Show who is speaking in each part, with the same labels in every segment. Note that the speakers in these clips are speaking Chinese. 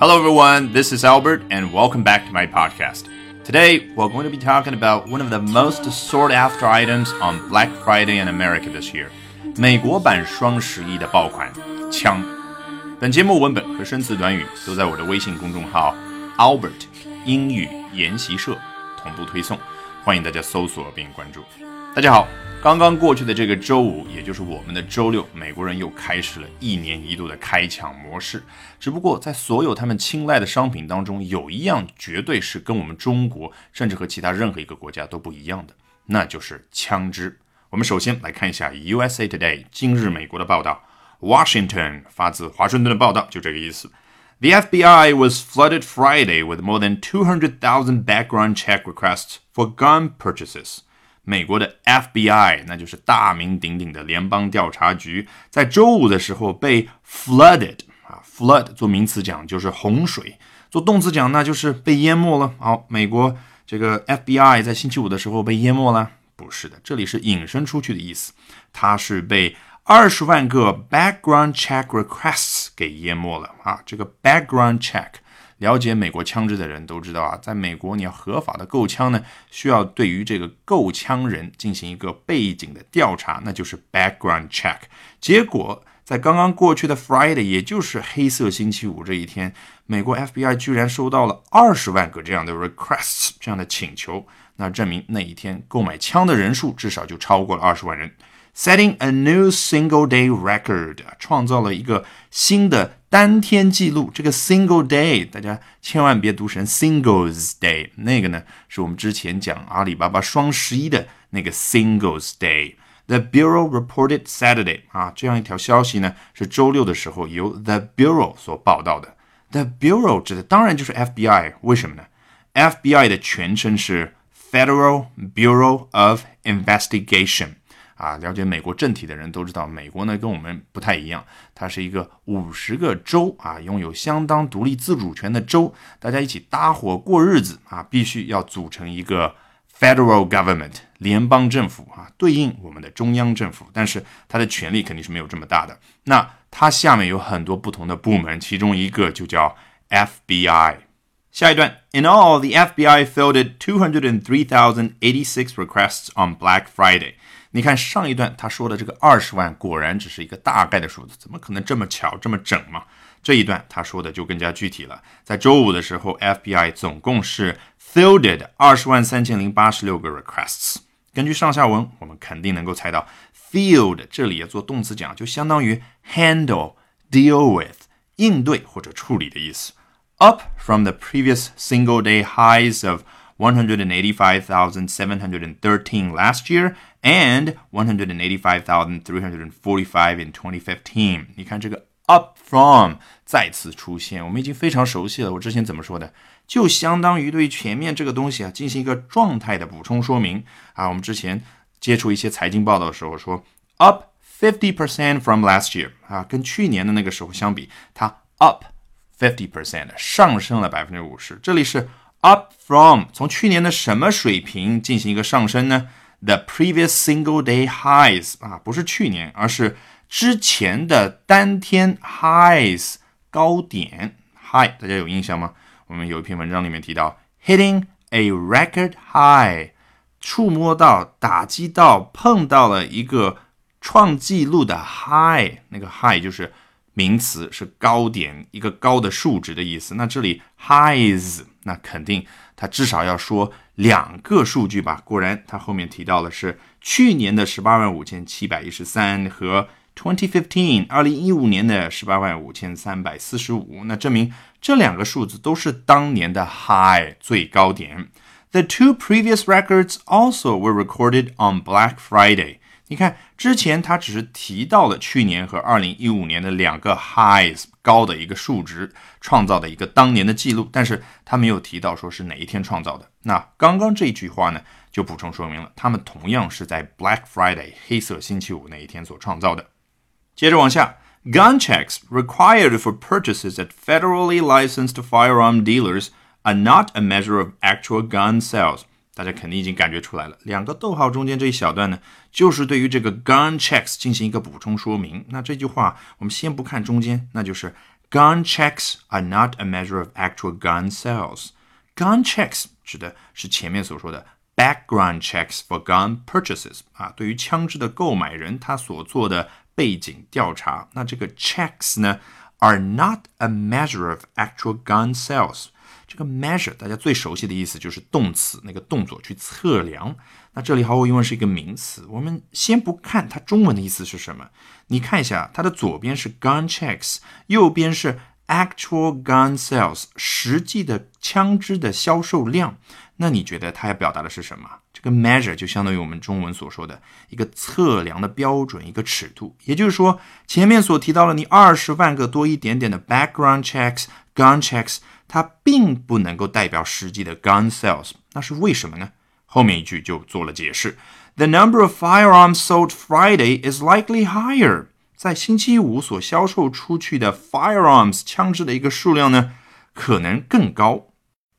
Speaker 1: Hello, everyone. This is Albert, and welcome back to my podcast. Today, we're going to be talking about one of the most sought after items on Black Friday in America this year 美国版双十一的爆款枪。本节目文本和生词短语都在我的微信公众号 Albert 英语研习社同步推送，欢迎大家搜索并关注。大家好。 刚刚过去的这个周五，也就是我们的周六，美国人又开始了一年一度的开抢模式。只不过，在所有他们青睐的商品当中，有一样绝对是跟我们中国，甚至和其他任何一个国家都不一样的，那就是枪支。我们首先来看一下 USA Today 今日美国的报道，Washington 发自华盛顿的报道，就这个意思。The FBI was flooded Friday with more than 200,000 background check requests for gun purchases. 美国的 FBI，那就是大名鼎鼎的联邦调查局，在周五的时候被 flooded 啊，flood 做名词讲就是洪水，做动词讲那就是被淹没了。好，美国这个 FBI 在星期五的时候被淹没了？不是的，这里是引申出去的意思，它是被二十万个 background check requests 给淹没了啊。这个 background check。了解美国枪支的人都知道啊，在美国你要合法的购枪呢，需要对于这个购枪人进行一个背景的调查，那就是 background check。结果在刚刚过去的 Friday，也就是黑色星期五这一天，美国 FBI 居然收到了二十万个这样的 requests 这样的请求，那证明那一天购买枪的人数至少就超过了二十万人 ，setting a new single day record，创造了一个新的。单天记录这个 single day，大家千万别读成 singles day，那个呢是我们之前讲阿里巴巴双十一的那个 singles day。The Bureau reported Saturday 啊，这样一条消息呢是周六的时候由 The Bureau 所报道的。The Bureau 指的当然就是 FBI，为什么呢？FBI 的全称是 Federal Bureau of Investigation。 啊，了解美国政体的人都知道，美国呢跟我们不太一样，它是一个五十个州啊，拥有相当独立自主权的州，大家一起搭伙过日子啊，必须要组成一个 federal government 联邦政府啊，对应我们的中央政府，但是它的权力肯定是没有这么大的。那它下面有很多不同的部门，其中一个就叫 FBI。下一段，In all, the FBI fielded two hundred and three thousand eighty-six requests on Black Friday. 你看上一段他说的这个二十万，果然只是一个大概的数字，怎么可能这么巧这么整嘛？这一段他说的就更加具体了。在周五的时候，FBI 总共是 fielded 二十万三千零八十六个 requests。根据上下文，我们肯定能够猜到，field 这里也做动词讲，就相当于 handle、deal with 应对或者处理的意思。Up from the previous single day highs of One hundred and eighty five thousand seven hundred and thirteen last year, and one hundred and eighty five thousand three hundred and forty five in twenty fifteen. 你看这个 up from 再次出现，我们已经非常熟悉了。我之前怎么说的？就相当于对前面这个东西啊进行一个状态的补充说明啊。我们之前接触一些财经报道的时候说 up fifty percent from last year 啊，跟去年的那个时候相比，它 up fifty percent 上升了百分之五十。这里是。Up from 从去年的什么水平进行一个上升呢？The previous single day highs 啊，不是去年，而是之前的单天 highs 高点 high，大家有印象吗？我们有一篇文章里面提到 hitting a record high，触摸到、打击到、碰到了一个创纪录的 high，那个 high 就是名词，是高点，一个高的数值的意思。那这里 highs。那肯定，它至少要说两个数据吧。果然，它后面提到的是去年的十八万五千七百一十三和 twenty fifteen 二零一五年的十八万五千三百四十五。那证明这两个数字都是当年的 high 最高点。The two previous records also were recorded on Black Friday. 你看，之前他只是提到了去年和二零一五年的两个 highs 高的一个数值，创造的一个当年的记录，但是他没有提到说是哪一天创造的。那刚刚这句话呢，就补充说明了，他们同样是在 Black Friday 黑色星期五那一天所创造的。接着往下，gun checks required for purchases at federally licensed firearm dealers are not a measure of actual gun sales. 大家肯定已经感觉出来了，两个逗号中间这一小段呢，就是对于这个 gun checks 进行一个补充说明。那这句话我们先不看中间，那就是 Gun checks are not a measure of actual gun sales. Gun checks 指的是前面所说的 background checks for gun purchases 啊，对于枪支的购买人他所做的背景调查。那这个 checks 呢？are not a measure of actual gun sales。这个 measure 大家最熟悉的意思就是动词那个动作去测量。那这里毫无疑问是一个名词。我们先不看它中文的意思是什么，你看一下它的左边是 gun checks，右边是 actual gun sales，实际的枪支的销售量。那你觉得它要表达的是什么？这个 measure 就相当于我们中文所说的一个测量的标准，一个尺度。也就是说，前面所提到了你二十万个多一点点的 background checks、gun checks，它并不能够代表实际的 gun sales。那是为什么呢？后面一句就做了解释：The number of firearms sold Friday is likely higher。在星期五所销售出去的 firearms 枪支的一个数量呢，可能更高。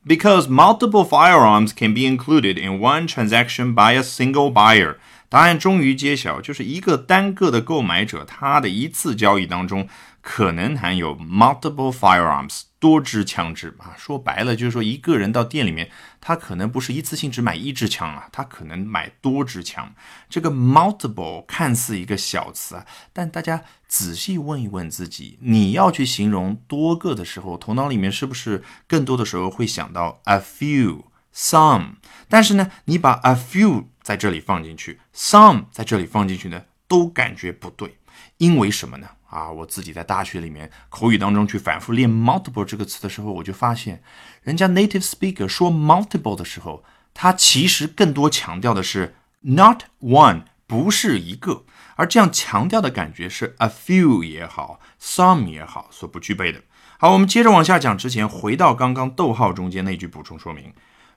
Speaker 1: Because multiple firearms can be included in one transaction by a single buyer，答案终于揭晓，就是一个单个的购买者，他的一次交易当中可能含有 multiple firearms。多支枪支啊，说白了就是说，一个人到店里面，他可能不是一次性只买一支枪啊，他可能买多支枪。这个 multiple 看似一个小词啊，但大家仔细问一问自己，你要去形容多个的时候，头脑里面是不是更多的时候会想到 a few、some？但是呢，你把 a few 在这里放进去，some 在这里放进去呢，都感觉不对，因为什么呢？啊，我自己在大学里面口语当中去反复练 multiple 这个词的时候，我就发现，人家 native speaker 说 multiple 的时候，他其实更多强调的是 not one，不是一个，而这样强调的感觉是 a few 也好，some 也好所不具备的。好，我们接着往下讲，之前回到刚刚逗号中间那句补充说明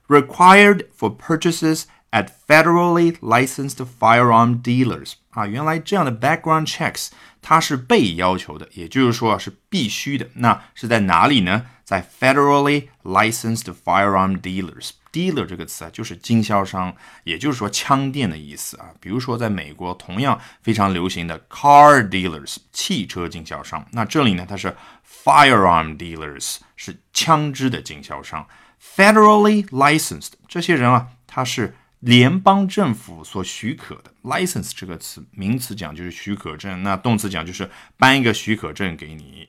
Speaker 1: ，required for purchases at federally licensed firearm dealers。啊，原来这样的 background checks 它是被要求的，也就是说是必须的。那是在哪里呢？在 federally licensed firearm dealers。dealer 这个词啊，就是经销商，也就是说枪店的意思啊。比如说，在美国同样非常流行的 car dealers，汽车经销商。那这里呢，它是 firearm dealers，是枪支的经销商。federally licensed，这些人啊，他是。联邦政府所许可的 license 这个词，名词讲就是许可证，那动词讲就是颁一个许可证给你。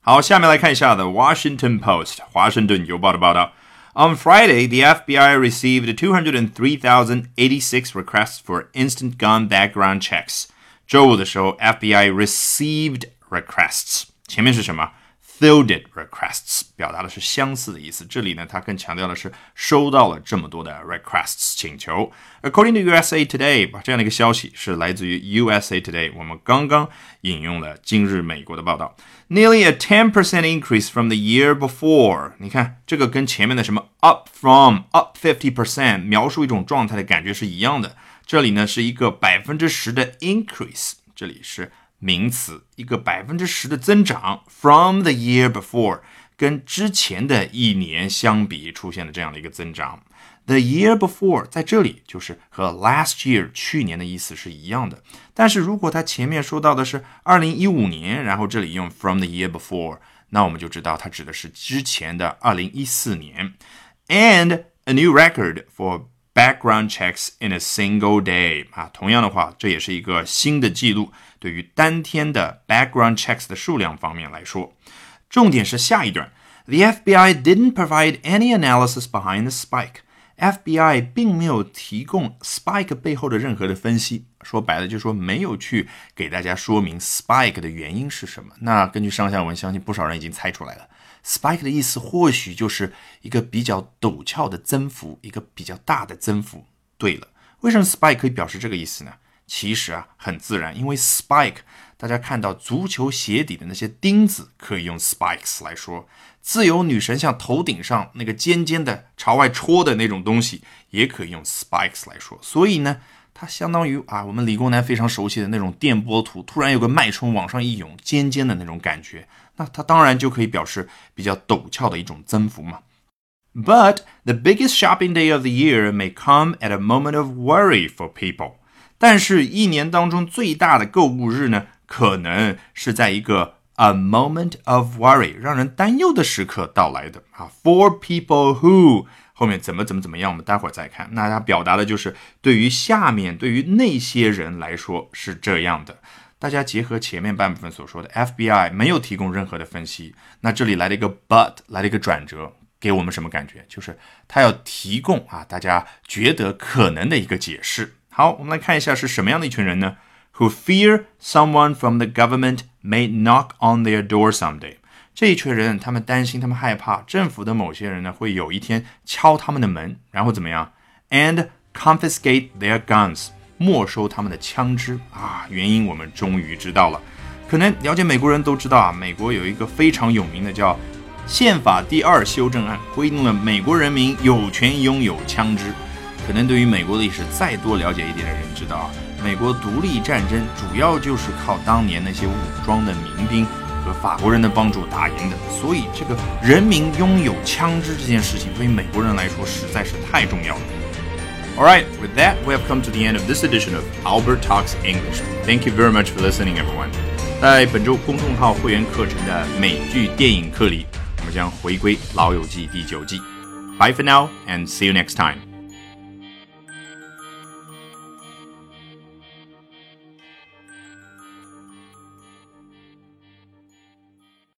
Speaker 1: 好，下面来看一下的 Washington Post 华盛顿邮报的报道。On Friday, the FBI received 203,086 requests for instant gun background checks. 周五的时候，FBI received requests，前面是什么 ？Fielded requests 表达的是相似的意思，这里呢，它更强调的是收到了这么多的 requests 请求。According to USA Today，这样的一个消息是来自于 USA Today，我们刚刚引用了今日美国的报道，nearly a ten percent increase from the year before。你看这个跟前面的什么 up from up fifty percent 描述一种状态的感觉是一样的。这里呢是一个百分之十的 increase，这里是。名词一个百分之十的增长，from the year before，跟之前的一年相比出现了这样的一个增长。The year before 在这里就是和 last year 去年的意思是一样的。但是如果它前面说到的是二零一五年，然后这里用 from the year before，那我们就知道它指的是之前的二零一四年。And a new record for background checks in a single day 啊，同样的话，这也是一个新的记录。对于当天的 background checks 的数量方面来说，重点是下一段。The FBI didn't provide any analysis behind the spike. FBI 并没有提供 spike 背后的任何的分析。说白了，就是说没有去给大家说明 spike 的原因是什么。那根据上下文，相信不少人已经猜出来了。Spike 的意思或许就是一个比较陡峭的增幅，一个比较大的增幅。对了，为什么 spike 可以表示这个意思呢？其实啊，很自然，因为 spike，大家看到足球鞋底的那些钉子，可以用 spikes 来说；自由女神像头顶上那个尖尖的朝外戳的那种东西，也可以用 spikes 来说。所以呢，它相当于啊，我们理工男非常熟悉的那种电波图，突然有个脉冲往上一涌，尖尖的那种感觉，那它当然就可以表示比较陡峭的一种增幅嘛。But the biggest shopping day of the year may come at a moment of worry for people. 但是，一年当中最大的购物日呢，可能是在一个 a moment of worry，让人担忧的时刻到来的啊。For people who 后面怎么怎么怎么样，我们待会儿再看。那它表达的就是对于下面对于那些人来说是这样的。大家结合前面半部分所说的，FBI 没有提供任何的分析，那这里来了一个 but，来了一个转折，给我们什么感觉？就是他要提供啊，大家觉得可能的一个解释。好，我们来看一下是什么样的一群人呢？Who fear someone from the government may knock on their door someday。这一群人，他们担心，他们害怕政府的某些人呢，会有一天敲他们的门，然后怎么样？And confiscate their guns，没收他们的枪支啊！原因我们终于知道了。可能了解美国人都知道啊，美国有一个非常有名的叫《宪法第二修正案》，规定了美国人民有权拥有枪支。可能对于美国历史再多了解一点的人知道啊，美国独立战争主要就是靠当年那些武装的民兵和法国人的帮助打赢的。所以，这个人民拥有枪支这件事情对于美国人来说实在是太重要了。All right, with that, we have come to the end of this edition of Albert Talks English. Thank you very much for listening, everyone. 在本周公众号会员课程的美剧电影课里，我们将回归《老友记》第九季。Bye for now, and see you next time.